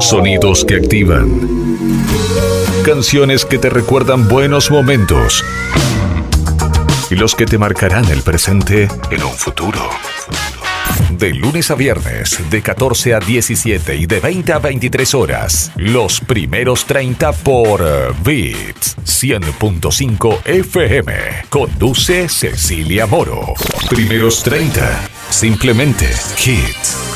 Sonidos que activan. Canciones que te recuerdan buenos momentos. Y los que te marcarán el presente en un futuro. De lunes a viernes, de 14 a 17 y de 20 a 23 horas. Los primeros 30 por Beats 100.5 FM. Conduce Cecilia Moro. Primeros 30. Simplemente Hits.